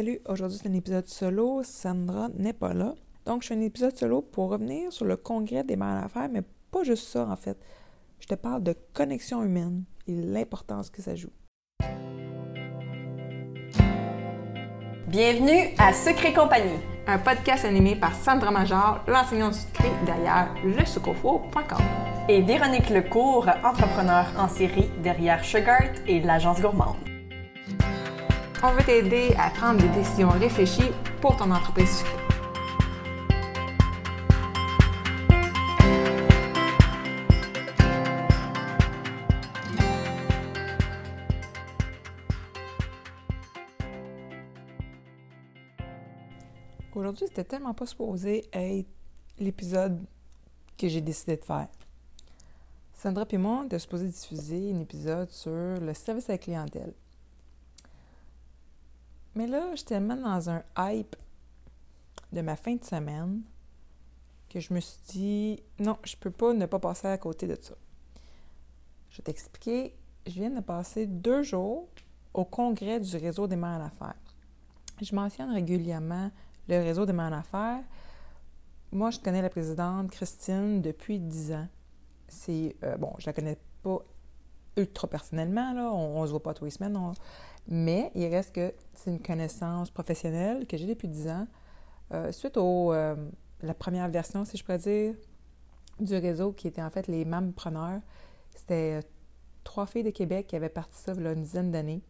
Salut, aujourd'hui c'est un épisode solo, Sandra n'est pas là. Donc je fais un épisode solo pour revenir sur le congrès des mères d'affaires, mais pas juste ça en fait. Je te parle de connexion humaine et l'importance que ça joue. Bienvenue à Secret Compagnie, un podcast animé par Sandra Major, l'enseignante secret derrière lesucofo.com. Et Véronique Lecourt, entrepreneur en série derrière Sugart et l'agence gourmande. On veut t'aider à prendre des décisions réfléchies pour ton entreprise. Aujourd'hui, c'était tellement pas supposé être l'épisode que j'ai décidé de faire. Sandra et moi, on était supposé diffuser un épisode sur le service à la clientèle. Mais là, j'étais tellement dans un hype de ma fin de semaine que je me suis dit non, je peux pas ne pas passer à côté de ça. Je vais t'expliquer. Je viens de passer deux jours au congrès du réseau des mères en affaires. Je mentionne régulièrement le réseau des mères en affaires. Moi, je connais la présidente Christine depuis dix ans. C'est euh, bon, je la connais pas ultra personnellement, là. On, ne se voit pas tous les semaines. Mais il reste que c'est une connaissance professionnelle que j'ai depuis 10 ans. Euh, suite à euh, la première version, si je pourrais dire, du réseau qui était en fait les mampreneurs. C'était euh, trois filles de Québec qui avaient parti ça il y a une dizaine d'années.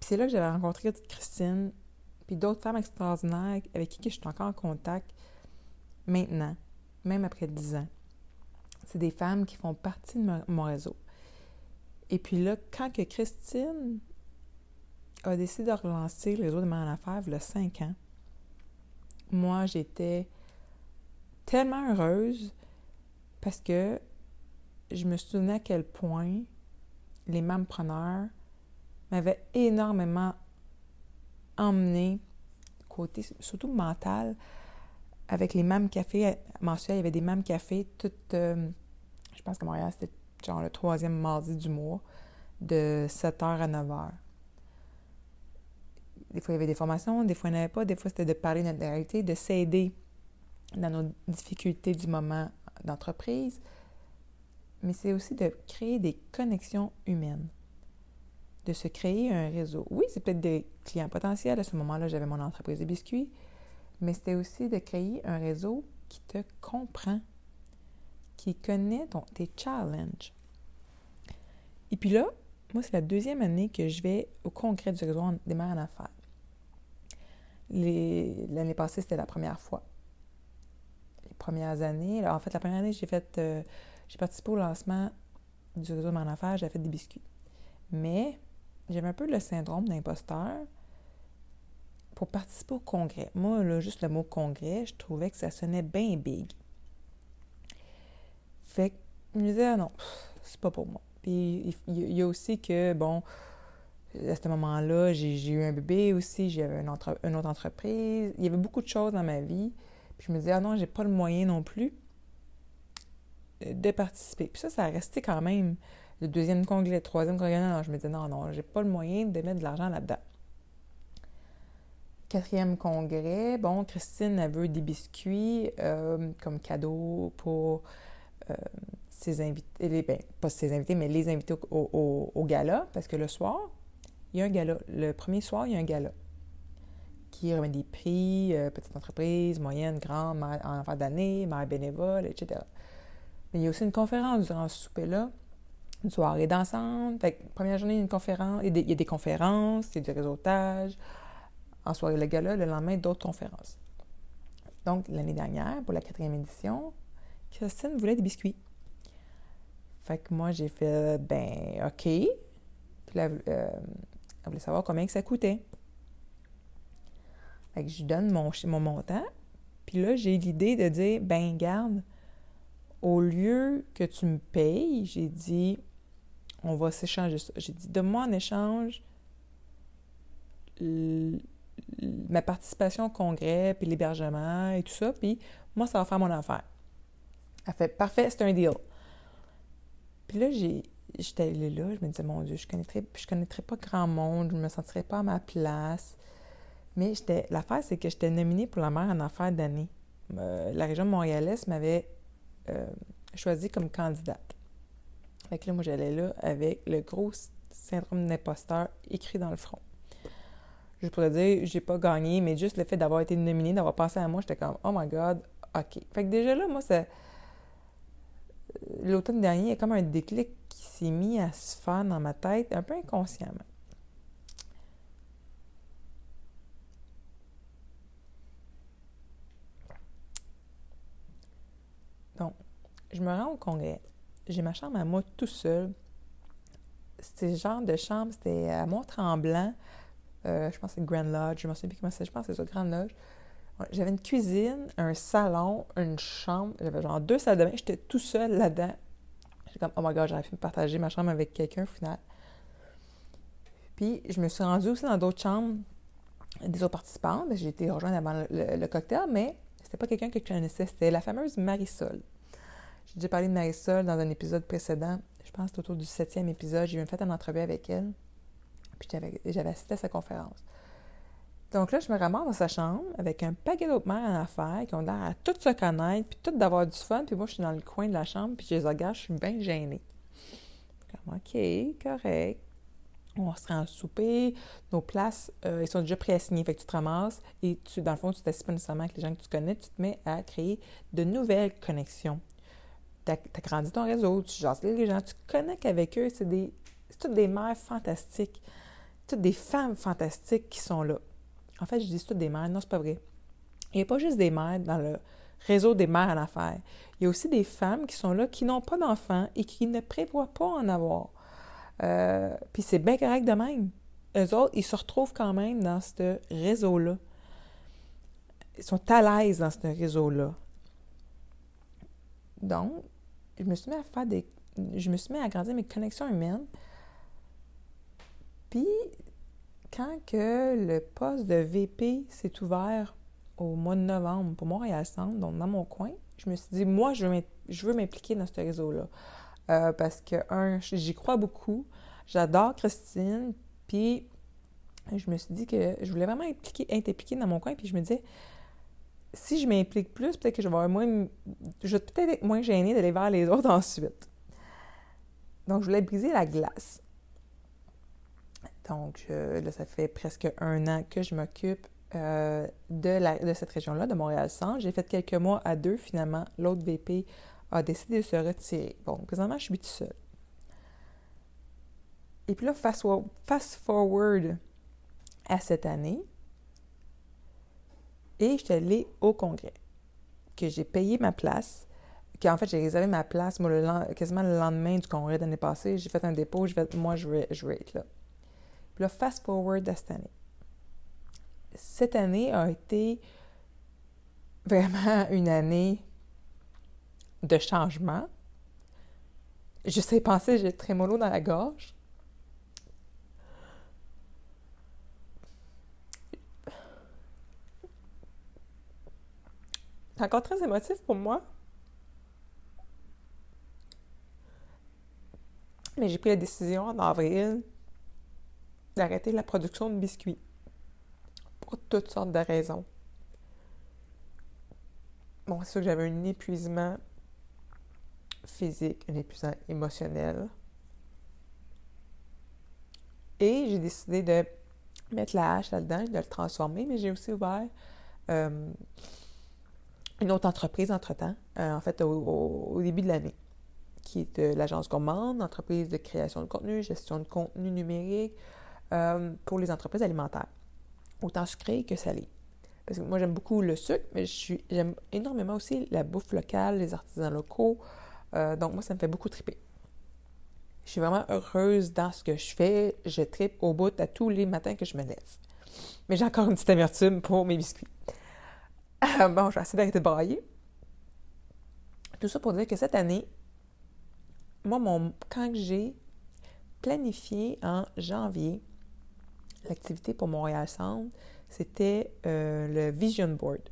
Puis c'est là que j'avais rencontré Christine, puis d'autres femmes extraordinaires avec qui je suis encore en contact maintenant, même après 10 ans. C'est des femmes qui font partie de mon réseau. Et puis là, quand que Christine a décidé de relancer le réseau de en affaires il y a cinq ans, moi, j'étais tellement heureuse parce que je me souvenais à quel point les mampreneurs m'avaient énormément emmené, côté surtout mental, avec les mêmes cafés mensuels. Il y avait des mêmes cafés, toutes, euh, je pense que Montréal, c'était genre le troisième mardi du mois, de 7h à 9h. Des fois, il y avait des formations, des fois, il n'y en avait pas. Des fois, c'était de parler de notre réalité, de s'aider dans nos difficultés du moment d'entreprise. Mais c'est aussi de créer des connexions humaines, de se créer un réseau. Oui, c'est peut-être des clients potentiels. À ce moment-là, j'avais mon entreprise de biscuits. Mais c'était aussi de créer un réseau qui te comprend, qui connaît tes challenges. Et puis là, moi, c'est la deuxième année que je vais au congrès du réseau des mères en affaires. L'année passée, c'était la première fois. Les premières années, en fait, la première année, j'ai fait, euh, j'ai participé au lancement du réseau des mères en affaires, j'ai fait des biscuits. Mais j'avais un peu le syndrome d'imposteur pour participer au congrès. Moi, juste le mot congrès, je trouvais que ça sonnait bien big. Fait que je me disais, non, c'est pas pour moi. Puis il y a aussi que, bon, à ce moment-là, j'ai eu un bébé aussi, j'avais une, autre entreprise. Il y avait beaucoup de choses dans ma vie. Puis je me disais, ah non, j'ai pas le moyen non plus de participer. Puis ça, ça a resté quand même le deuxième congrès, le troisième congrès. Non, je me disais, non, non, j'ai pas le moyen de mettre de l'argent là-dedans. Quatrième congrès, bon, Christine, a veut des biscuits euh, comme cadeau pour euh, ses invités, ben, pas ses invités, mais les invités au, gala, parce que le soir, il y a un gala. Le premier soir, il y a un gala qui remet des prix, euh, petite entreprise, moyenne, grande, en fin d'année, mère bénévole, etc. Mais il y a aussi une conférence durant ce souper-là, une soirée dansante. Fait première journée, il y a une conférence, il y a des, conférences, il y a du réseautage. En soirée, le gala, le lendemain, d'autres conférences. Donc, l'année dernière, pour la quatrième édition, Christine voulait des biscuits. Fait que moi, j'ai fait, ben, OK. Puis là, euh, elle voulait savoir combien que ça coûtait. Fait que je lui donne mon, mon montant. Puis là, j'ai l'idée de dire, ben, garde, au lieu que tu me payes, j'ai dit, on va s'échanger ça. J'ai dit, donne-moi en échange ma participation au congrès, puis l'hébergement et tout ça, puis moi, ça va faire mon affaire. Elle fait, parfait, c'est un deal. Puis là, j'ai, j'étais allée là, je me disais, mon Dieu, je connaîtrais, je connaîtrais pas grand monde, je me sentirais pas à ma place. Mais l'affaire, c'est que j'étais nominée pour la mère en affaires d'année. Euh, la région montréalaise m'avait euh, choisi comme candidate. Fait que là, moi, j'allais là avec le gros syndrome d'imposteur écrit dans le front. Je pourrais dire, j'ai pas gagné, mais juste le fait d'avoir été nominée, d'avoir pensé à moi, j'étais comme, oh my god, OK. Fait que déjà là, moi, c'est. L'automne dernier, il y a comme un déclic qui s'est mis à se faire dans ma tête, un peu inconsciemment. Donc, je me rends au congrès. J'ai ma chambre à moi tout seul. C'était genre de chambre, c'était à Mont-Tremblant. Euh, je pense que c'est Grand Lodge. Je ne me souviens plus comment c'est. Je pense que c'est ça, Grand Lodge. J'avais une cuisine, un salon, une chambre. J'avais genre deux salles de bain. J'étais tout seul là-dedans. J'étais comme, oh my god, j'aurais pu me partager ma chambre avec quelqu'un au final. Puis, je me suis rendue aussi dans d'autres chambres des autres participants. J'ai été rejointe avant le, cocktail, mais c'était pas quelqu'un que je connaissais. C'était la fameuse Marisol. J'ai déjà parlé de Marisol dans un épisode précédent. Je pense que autour du septième épisode. J'ai même fait une entrevue avec elle. Puis j'avais assisté à sa conférence. Donc là, je me ramasse dans sa chambre avec un paquet d'autres mères en affaires qui ont l'air à toutes se connaître, puis toutes d'avoir du fun. Puis moi, je suis dans le coin de la chambre, puis je les regarde, je suis bien gênée. Comme, OK, correct. On se rend souper. Nos places, euh, ils sont déjà préassignées. Fait que tu te ramasses et tu, dans le fond, tu t'assieds pas nécessairement avec les gens que tu connais. Tu te mets à créer de nouvelles connexions. Tu grandi ton réseau, tu jases les gens, tu connectes avec eux. C'est toutes des mères fantastiques. Toutes des femmes fantastiques qui sont là. En fait, je dis toutes des mères. Non, c'est pas vrai. Il n'y a pas juste des mères dans le réseau des mères en affaires. Il y a aussi des femmes qui sont là, qui n'ont pas d'enfants et qui ne prévoient pas en avoir. Euh, puis c'est bien correct de même. Eux autres, ils se retrouvent quand même dans ce réseau-là. Ils sont à l'aise dans ce réseau-là. Donc, je me suis mis à faire des. Je me suis mis à agrandir mes connexions humaines. Puis, quand que le poste de VP s'est ouvert au mois de novembre pour Montréal-Centre, donc dans mon coin, je me suis dit, moi, je veux m'impliquer dans ce réseau-là. Euh, parce que, un, j'y crois beaucoup. J'adore Christine. Puis, je me suis dit que je voulais vraiment impliquer, être impliquée dans mon coin. Puis, je me disais, si je m'implique plus, peut-être que je vais moins. Je vais peut-être être moins gênée d'aller vers les autres ensuite. Donc, je voulais briser la glace. Donc, là, ça fait presque un an que je m'occupe euh, de, de cette région-là, de Montréal-Centre. J'ai fait quelques mois à deux, finalement. L'autre VP a décidé de se retirer. Bon, présentement, je suis toute seule. Et puis là, fast, forward à cette année, et je suis allée au congrès, que j'ai payé ma place, qu'en fait, j'ai réservé ma place, quasiment le lendemain du congrès d'année passée, j'ai fait un dépôt, moi, je vais être là. Puis là, fast forward à cette année. Cette année a été vraiment une année de changement. Je sais penser, j'ai très mollo dans la gorge. C'est encore très émotif pour moi. Mais j'ai pris la décision en avril d'arrêter la production de biscuits pour toutes sortes de raisons. Bon, c'est sûr que j'avais un épuisement physique, un épuisement émotionnel. Et j'ai décidé de mettre la hache là-dedans, de le transformer, mais j'ai aussi ouvert euh, une autre entreprise entre-temps, euh, en fait, au, début de l'année, qui est euh, l'agence Gourmande, entreprise de création de contenu, gestion de contenu numérique euh, pour les entreprises alimentaires, autant sucré que salé. Parce que moi, j'aime beaucoup le sucre, mais j'aime énormément aussi la bouffe locale, les artisans locaux. donc, moi, ça me fait beaucoup triper. Je suis vraiment heureuse dans ce que je fais. Je tripe au bout à tous les matins que je me lève. Mais j'ai encore une petite amertume pour mes biscuits. bon, je vais essayer d'arrêter de brailler. Tout ça pour dire que cette année, moi, mon, quand j'ai planifié en janvier l'activité pour Montréal Centre, c'était euh, le Vision Board.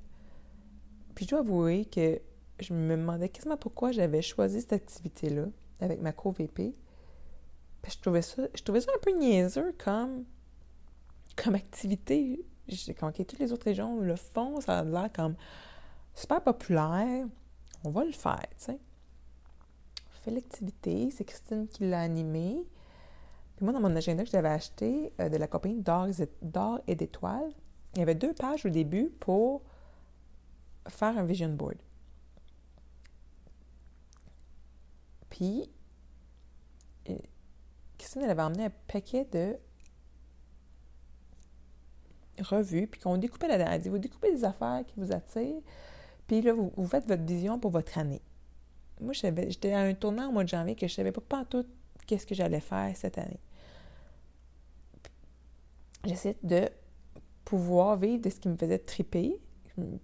Puis je dois avouer que je me demandais quasiment pourquoi j'avais choisi cette activité-là avec ma co-VP. Je trouvais ça, je trouvais ça un peu niaiseux comme, comme activité. J'ai quand toutes les autres régions le font, ça a l'air comme super populaire. On va le faire, tu sais. Je fais l'activité, c'est Christine qui l'a animée. Puis moi, dans mon agenda que j'avais acheté euh, de la compagnie d'or et d'étoiles, il y avait deux pages au début pour faire un vision board. Puis, euh, Christine, elle avait emmené un paquet de revues, puis qu'on découpait là-dedans. Elle dit, vous découpez des affaires qui vous attirent, puis là, vous, faites votre vision pour votre année. Moi, j'étais à un tournant au mois de janvier que je ne savais pas, tout qu'est-ce que j'allais faire cette année. J'essayais de pouvoir vivre de ce qui me faisait triper,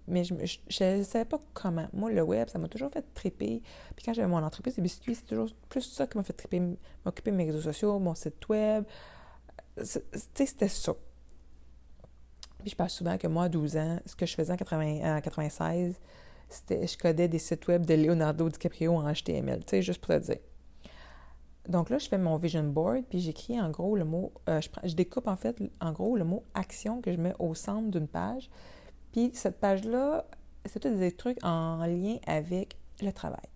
mais je ne savais pas comment. Moi, le web, ça m'a toujours fait triper. Puis quand j'avais mon entreprise, les biscuits, c'est toujours plus ça qui m'a fait triper, m'occuper de mes réseaux sociaux, mon site web. Tu sais, c'était ça. Puis je parle souvent que moi, à 12 ans, ce que je faisais en, 80, 96, c'était je codais des sites web de Leonardo DiCaprio en HTML, tu sais, juste pour te dire. Donc là, je fais mon vision board, puis j'écris en gros le mot, euh, je, découpe en fait en gros le mot action que je mets au centre d'une page. Puis cette page-là, c'est tout des trucs en lien avec le travail.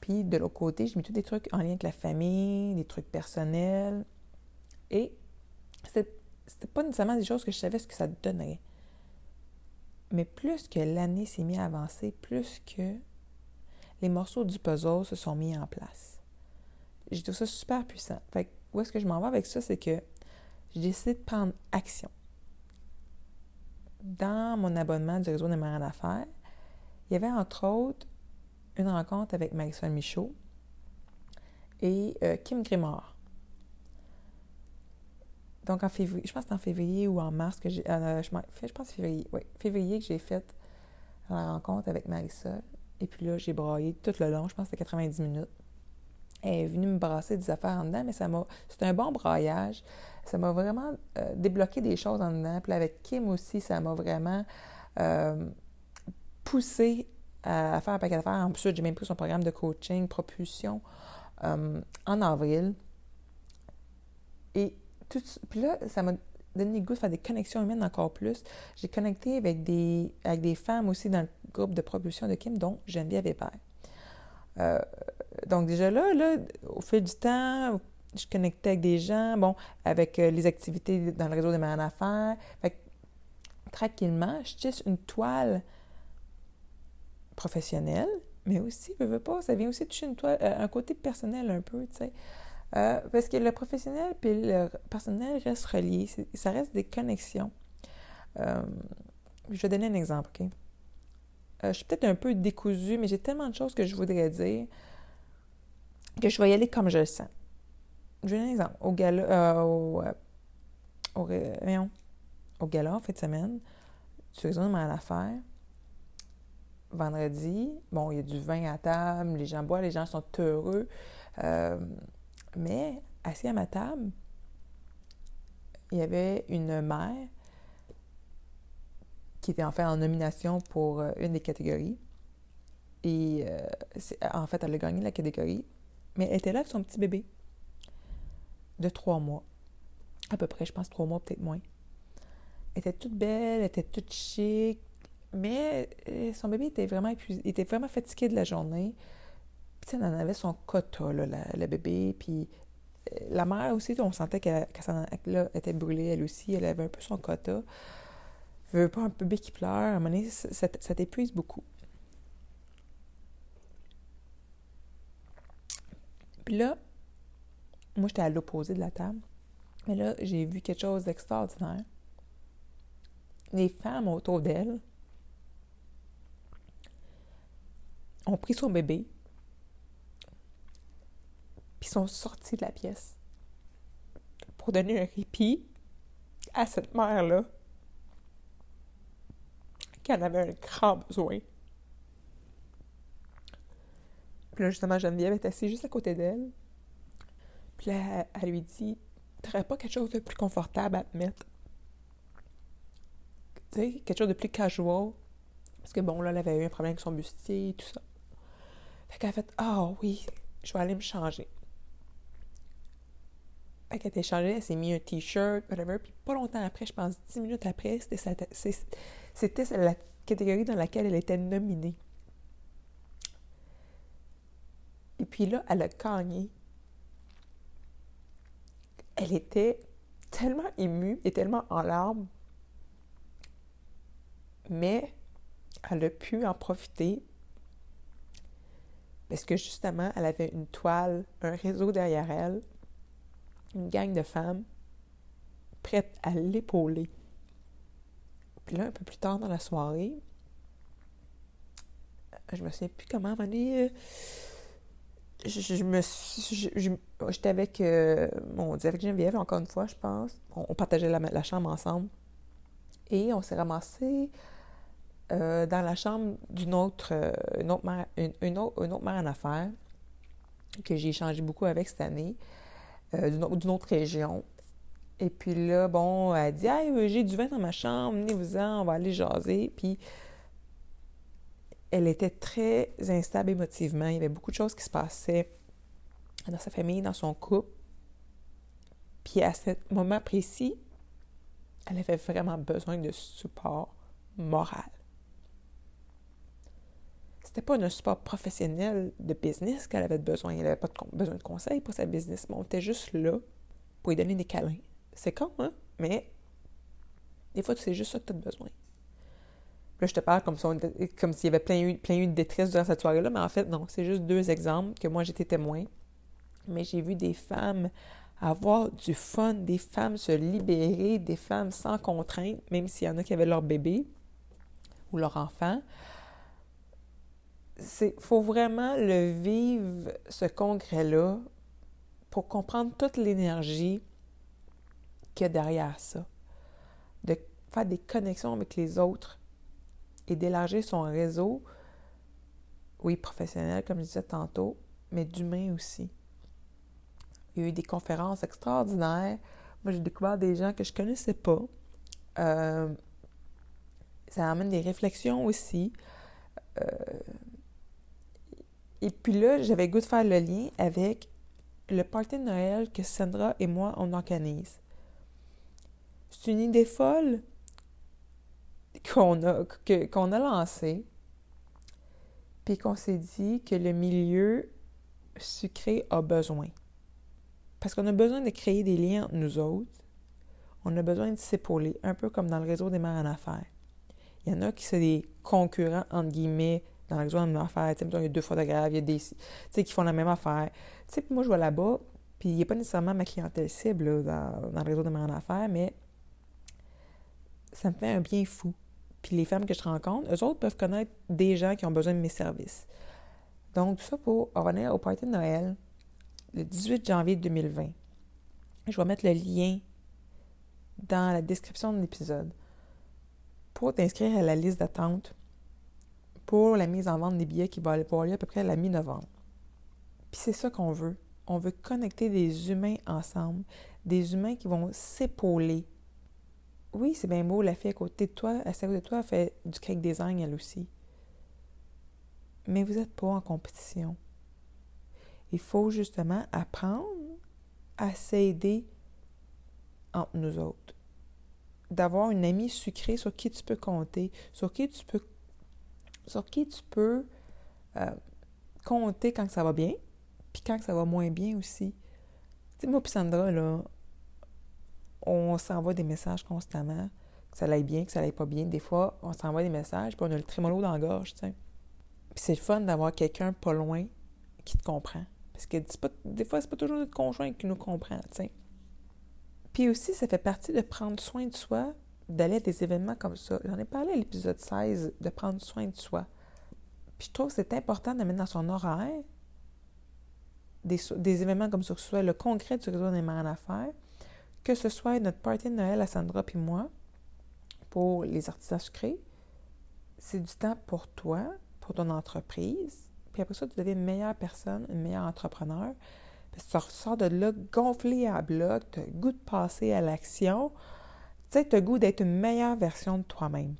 Puis de l'autre côté, je mets tous des trucs en lien avec la famille, des trucs personnels. Et c'était pas nécessairement des choses que je savais ce que ça donnerait. Mais plus que l'année s'est mise à avancer, plus que les morceaux du puzzle se sont mis en place. J'ai trouvé ça super puissant. Fait où est-ce que je m'en vais avec ça, c'est que j'ai décidé de prendre action dans mon abonnement du réseau des marins d'affaires, il y avait entre autres une rencontre avec Marisol Michaud et euh, Kim Grimard. Donc en février, je pense que c'est en février ou en mars que. Euh, je, je, pense février, oui, février que j'ai fait la rencontre avec Marisol. Et puis là, j'ai braillé tout le long, je pense que c'était 90 minutes. Elle est venue me brasser des affaires en dedans, mais ça m'a. C'était un bon braillage ça m'a vraiment euh, débloqué des choses en dedans. Puis avec Kim aussi, ça m'a vraiment euh, poussé à, faire un paquet d'affaires. En plus, j'ai même pris son programme de coaching, propulsion, euh, en avril. Et tout, puis là, ça m'a donné le goût de faire des connexions humaines encore plus. J'ai connecté avec des, avec des femmes aussi dans le groupe de propulsion de Kim, dont Geneviève Hébert. Euh, donc déjà là, là, au fil du temps, je connectais avec des gens, bon, avec euh, les activités dans le réseau des marins d'affaires. Fait tranquillement, je tisse une toile professionnelle, mais aussi, je veux pas, ça vient aussi toucher une toile, euh, un côté personnel un peu, tu sais. Euh, parce que le professionnel puis le personnel restent reliés, ça reste des connexions. je vais donner un exemple, OK? Je suis peut-être un peu décousue, mais j'ai tellement de choses que je voudrais dire que je vais y aller comme je le sens je vais donner un exemple. Au gala, euh, au, euh, au, en fin de semaine, tu raisonnes à l'affaire. Vendredi, bon, il y a du vin à table, les gens boivent, les gens sont heureux. Euh, mais, assis à ma table, il y avait une mère qui était en fait en nomination pour une des catégories. Et en fait, elle a gagné la catégorie, mais elle était là avec son petit bébé de trois mois. À peu près, je pense trois mois, peut-être moins. Elle était toute belle, elle était toute chic, mais euh, son bébé était vraiment épuisé, était vraiment fatigué de la journée. Puis, elle en avait son quota, là, la, bébé. Puis, euh, la mère aussi, on sentait qu'elle était brûlée, elle aussi. Elle avait un peu son quota. Veut pas un bébé qui pleure. À un moment donné, ça, ça t'épuise beaucoup. Puis là, moi, j'étais à l'opposé de la table. Mais là, j'ai vu quelque chose d'extraordinaire. Les femmes autour d'elle ont pris son bébé, puis sont sorties de la pièce pour donner un répit à cette mère-là en avait un grand besoin. Puis là, justement, Geneviève est assise juste à côté d'elle. Puis là, elle lui dit T'aurais pas quelque chose de plus confortable à te mettre? Tu sais, quelque chose de plus casual? Parce que bon, là, elle avait eu un problème avec son bustier et tout ça. Fait qu'elle a fait Ah oui, je vais aller me changer. Fait qu'elle était changée, elle s'est mis un t-shirt, whatever. Puis pas longtemps après, je pense 10 minutes après, c'était la catégorie dans laquelle elle était nominée. Et puis là, elle a gagné. Elle était tellement émue et tellement en larmes. Mais elle a pu en profiter parce que justement, elle avait une toile, un réseau derrière elle une gang de femmes prêtes à l'épauler. Puis là, un peu plus tard dans la soirée, je me souviens plus comment, à euh, je, j'étais avec euh, mon avec Geneviève encore une fois je pense on, partageait la, chambre ensemble et on s'est ramassé euh, dans la chambre d'une autre une autre mère, une, autre, autre mère en affaires que j'ai échangé beaucoup avec cette année euh, d'une autre région. Et puis là, bon, elle dit Hey, j'ai du vin dans ma chambre, venez-vous-en, on va aller jaser. Puis elle était très instable émotivement. Il y avait beaucoup de choses qui se passaient dans sa famille, dans son couple. Puis à ce moment précis, elle avait vraiment besoin de support moral c'était pas un support professionnel de business qu'elle avait besoin. Elle n'avait pas besoin de conseils pour sa business, mais on était juste là pour lui donner des câlins. C'est con, hein? Mais des fois, c'est juste ça que tu as besoin. Là, je te parle comme, s'il y avait plein plein eu de détresse durant cette soirée-là, mais en fait, non, c'est juste deux exemples que moi, j'étais témoin. Mais j'ai vu des femmes avoir du fun, des femmes se libérer, des femmes sans contrainte, même s'il y en a qui avaient leur bébé ou leur enfant il faut vraiment le vivre, ce congrès-là, pour comprendre toute l'énergie qu'il y a derrière ça. De faire des connexions avec les autres et d'élargir son réseau, oui, professionnel, comme je disais tantôt, mais d'humain aussi. Il y a eu des conférences extraordinaires. Moi, j'ai découvert des gens que je ne connaissais pas. Euh, ça amène des réflexions aussi. Euh, et puis là, j'avais goût de faire le lien avec le party de Noël que Sandra et moi, on organise. C'est une idée folle qu'on a, qu'on a lancée, puis qu'on s'est dit que le milieu sucré a besoin. Parce qu'on a besoin de créer des liens entre nous autres. On a besoin de s'épauler, un peu comme dans le réseau des mères en affaires. Il y en a qui sont des concurrents, entre guillemets, dans le réseau de la même affaire. Tu sais, il y a deux photographes, il y a des tu sais, qui font la même affaire. Tu sais, moi, je vais là-bas, puis il a pas nécessairement ma clientèle cible dans, le réseau de ma affaires, mais ça me fait un bien fou. Puis les femmes que je rencontre, eux autres peuvent connaître des gens qui ont besoin de mes services. Donc, tout ça pour revenir au party de Noël, le 18 janvier 2020. Je vais mettre le lien dans la description de l'épisode pour t'inscrire à la liste d'attente pour la mise en vente des billets qui va avoir lieu à peu près à la mi-novembre. Puis c'est ça qu'on veut. On veut connecter des humains ensemble, des humains qui vont s'épauler. Oui, c'est bien beau, la fille à côté de toi, à côté de toi, fait du cake design elle aussi. Mais vous n'êtes pas en compétition. Il faut justement apprendre à s'aider entre nous autres. D'avoir une amie sucrée sur qui tu peux compter, sur qui tu peux sur qui tu peux euh, compter quand ça va bien, puis quand ça va moins bien aussi. Tu sais, moi Sandra, là, on s'envoie des messages constamment, que ça aille bien, que ça aille pas bien. Des fois, on s'envoie des messages, puis on a le trémolo dans la gorge. Puis c'est le fun d'avoir quelqu'un pas loin qui te comprend. Parce que des fois, c'est pas toujours notre conjoint qui nous comprend. Puis aussi, ça fait partie de prendre soin de soi, d'aller à des événements comme ça. J'en ai parlé à l'épisode 16, de prendre soin de soi. Puis je trouve que c'est important de mettre dans son horaire des, événements comme ça, que ce soit le congrès du réseau des mères en affaires, que ce soit notre party de Noël à Sandra puis moi, pour les artisans sucrés. C'est du temps pour toi, pour ton entreprise. Puis après ça, tu deviens une meilleure personne, une meilleure entrepreneur. Puis tu ressors de là gonflé à bloc, tu as le goût de passer à l'action. Tu sais, tu as goût d'être une meilleure version de toi-même.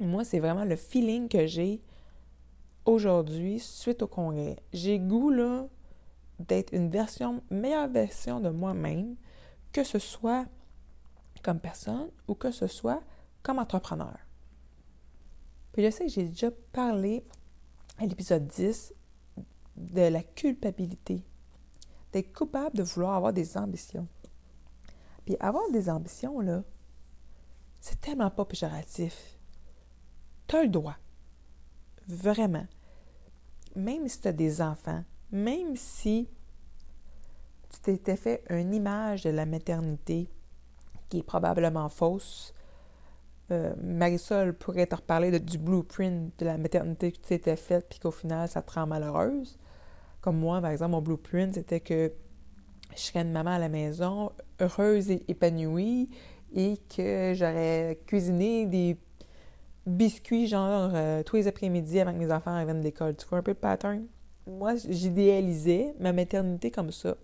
Moi, c'est vraiment le feeling que j'ai aujourd'hui suite au congrès. J'ai goût, là, d'être une version, meilleure version de moi-même, que ce soit comme personne ou que ce soit comme entrepreneur. Puis je sais que j'ai déjà parlé à l'épisode 10 de la culpabilité, d'être coupable de vouloir avoir des ambitions. Puis avoir des ambitions, là, c'est tellement pas péjoratif. Tu as le droit. Vraiment. Même si tu as des enfants, même si tu t'étais fait une image de la maternité qui est probablement fausse, euh, Marisol pourrait te reparler du blueprint de la maternité que tu t'étais faite, puis qu'au final, ça te rend malheureuse. Comme moi, par exemple, mon blueprint, c'était que je serais une maman à la maison, heureuse et épanouie, et que j'aurais cuisiné des biscuits, genre, euh, tous les après-midi que mes enfants reviennent de l'école. Tu vois un peu le pattern? Moi, j'idéalisais ma maternité comme ça.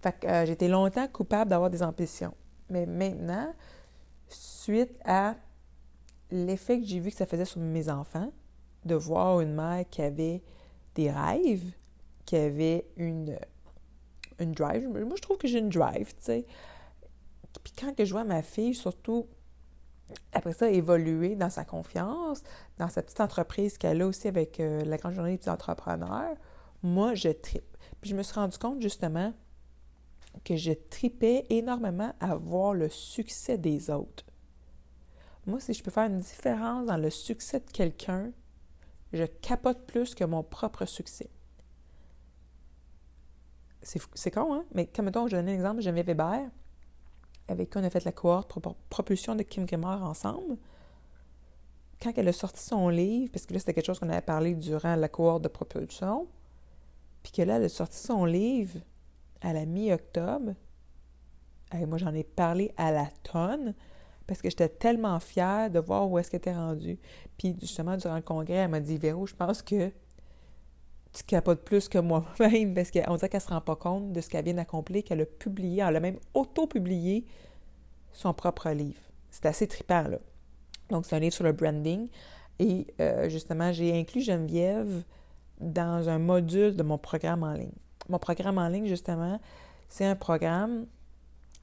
Fait que euh, j'étais longtemps coupable d'avoir des ambitions. Mais maintenant, suite à l'effet que j'ai vu que ça faisait sur mes enfants, de voir une mère qui avait des rêves, qui avait une, une drive. Moi, je trouve que j'ai une drive, tu sais. Puis quand je vois ma fille, surtout, après ça, évoluer dans sa confiance, dans sa petite entreprise qu'elle a aussi avec euh, la grande journée des entrepreneurs, moi, je tripe. Puis je me suis rendu compte, justement, que je tripais énormément à voir le succès des autres. Moi, si je peux faire une différence dans le succès de quelqu'un, je capote plus que mon propre succès. C'est con, hein? Mais comme mettons, je donne un exemple, Geneviève Weber, avec qui on a fait la cohorte propulsion de Kim Kemmer ensemble. Quand elle a sorti son livre, parce que là, c'était quelque chose qu'on avait parlé durant la cohorte de propulsion, puis que là, elle a sorti son livre à la mi-octobre. moi, j'en ai parlé à la tonne parce que j'étais tellement fière de voir où est-ce qu'elle était rendue. Puis justement, durant le congrès, elle m'a dit Véro, je pense que tu capotes plus que moi-même parce qu'on dirait qu'elle ne se rend pas compte de ce qu'elle vient d'accomplir, qu'elle a publié, elle a même auto-publié son propre livre. C'est assez trippant, là. Donc, c'est un livre sur le branding. Et euh, justement, j'ai inclus Geneviève dans un module de mon programme en ligne. Mon programme en ligne, justement, c'est un programme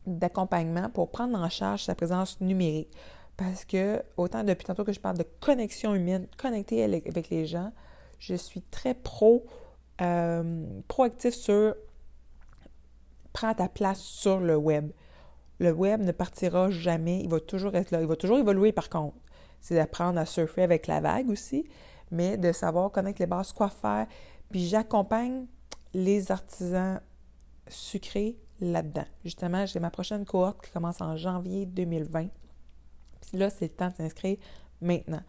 d'accompagnement pour prendre en charge sa présence numérique. Parce que, autant depuis tantôt que je parle de connexion humaine, connecter avec les gens, je suis très pro, euh, proactif sur prends ta place sur le web. Le web ne partira jamais, il va toujours être là, il va toujours évoluer par contre. C'est d'apprendre à surfer avec la vague aussi, mais de savoir connaître les bases, quoi faire. Puis j'accompagne les artisans sucrés là-dedans. Justement, j'ai ma prochaine cohorte qui commence en janvier 2020. Puis là, c'est le temps de s'inscrire maintenant.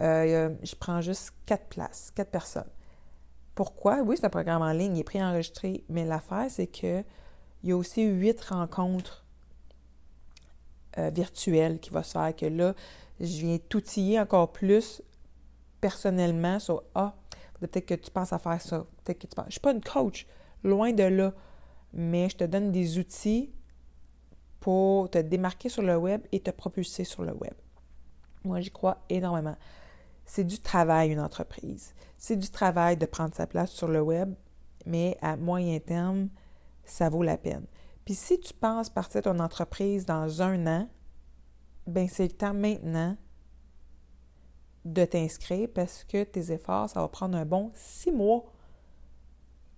Euh, je prends juste quatre places, quatre personnes. Pourquoi? Oui, c'est un programme en ligne, il est préenregistré, mais l'affaire, c'est que il y a aussi huit rencontres euh, virtuelles qui vont se faire, que là, je viens t'outiller encore plus personnellement sur Ah, peut-être que tu penses à faire ça. Peut-être que tu penses. Je ne suis pas une coach, loin de là mais je te donne des outils pour te démarquer sur le web et te propulser sur le web. Moi, j'y crois énormément. C'est du travail, une entreprise. C'est du travail de prendre sa place sur le web, mais à moyen terme, ça vaut la peine. Puis si tu penses partir ton entreprise dans un an, ben c'est le temps maintenant de t'inscrire parce que tes efforts, ça va prendre un bon six mois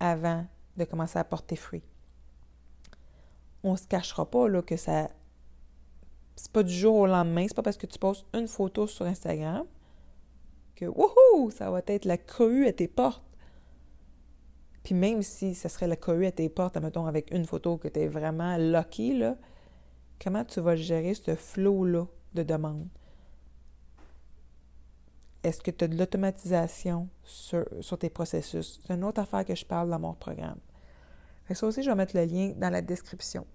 avant de commencer à porter fruit on se cachera pas là, que ça. C'est pas du jour au lendemain, c'est pas parce que tu postes une photo sur Instagram que wouhou, ça va être la cohue à tes portes. Puis même si ça serait la cohue à tes portes, mettons, avec une photo que tu es vraiment lucky, là, comment tu vas gérer ce flot-là de demandes? Est-ce que tu as de l'automatisation sur, sur, tes processus? C'est une autre affaire que je parle dans mon programme. Ça aussi, je vais mettre le lien dans la description.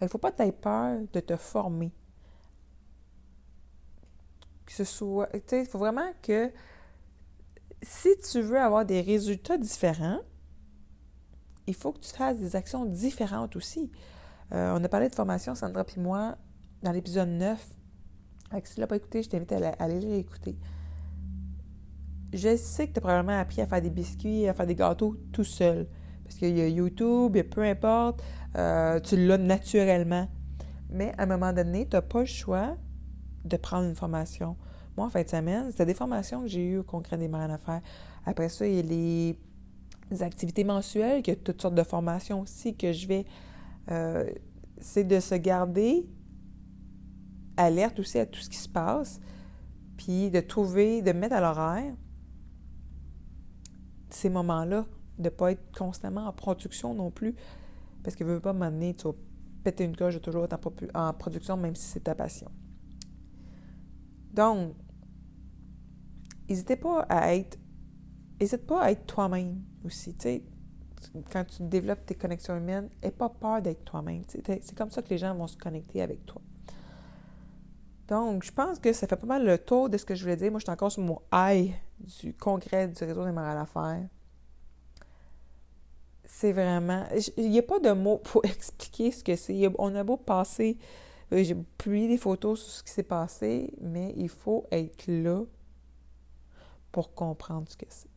Il ne faut pas que peur de te former. Que ce soit. il faut vraiment que si tu veux avoir des résultats différents, il faut que tu fasses des actions différentes aussi. Euh, on a parlé de formation, Sandra et moi, dans l'épisode 9. Si tu l'as pas écouté, je t'invite à, aller l'écouter. je sais que tu as probablement appris à faire des biscuits, à faire des gâteaux tout seul. Parce qu'il y a YouTube, peu importe, euh, tu l'as naturellement. Mais à un moment donné, tu n'as pas le choix de prendre une formation. Moi, en fin de semaine, c'était des formations que j'ai eues au Concret des marins à faire. Après ça, il y a les, activités mensuelles, il y a toutes sortes de formations aussi que je vais. Euh, c'est de se garder alerte aussi à tout ce qui se passe, puis de trouver, de mettre à l'horaire ces moments-là, de ne pas être constamment en production non plus, parce que ne veut pas m'amener, tu péter une coche de toujours être en, production, même si c'est ta passion. Donc, n'hésitez pas à être, n'hésite pas à être toi-même aussi, quand tu développes tes connexions humaines, n'aie pas peur d'être toi-même. C'est comme ça que les gens vont se connecter avec toi. Donc, je pense que ça fait pas mal le tour de ce que je voulais dire. Moi, je suis encore sur mon high du congrès du réseau des morales à faire. C'est vraiment. Il n'y a pas de mots pour expliquer ce que c'est. On a beau passer. Euh, j'ai publié des photos sur ce qui s'est passé, mais il faut être là pour comprendre ce que c'est.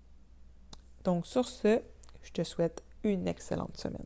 Donc, sur ce, je te souhaite une excellente semaine.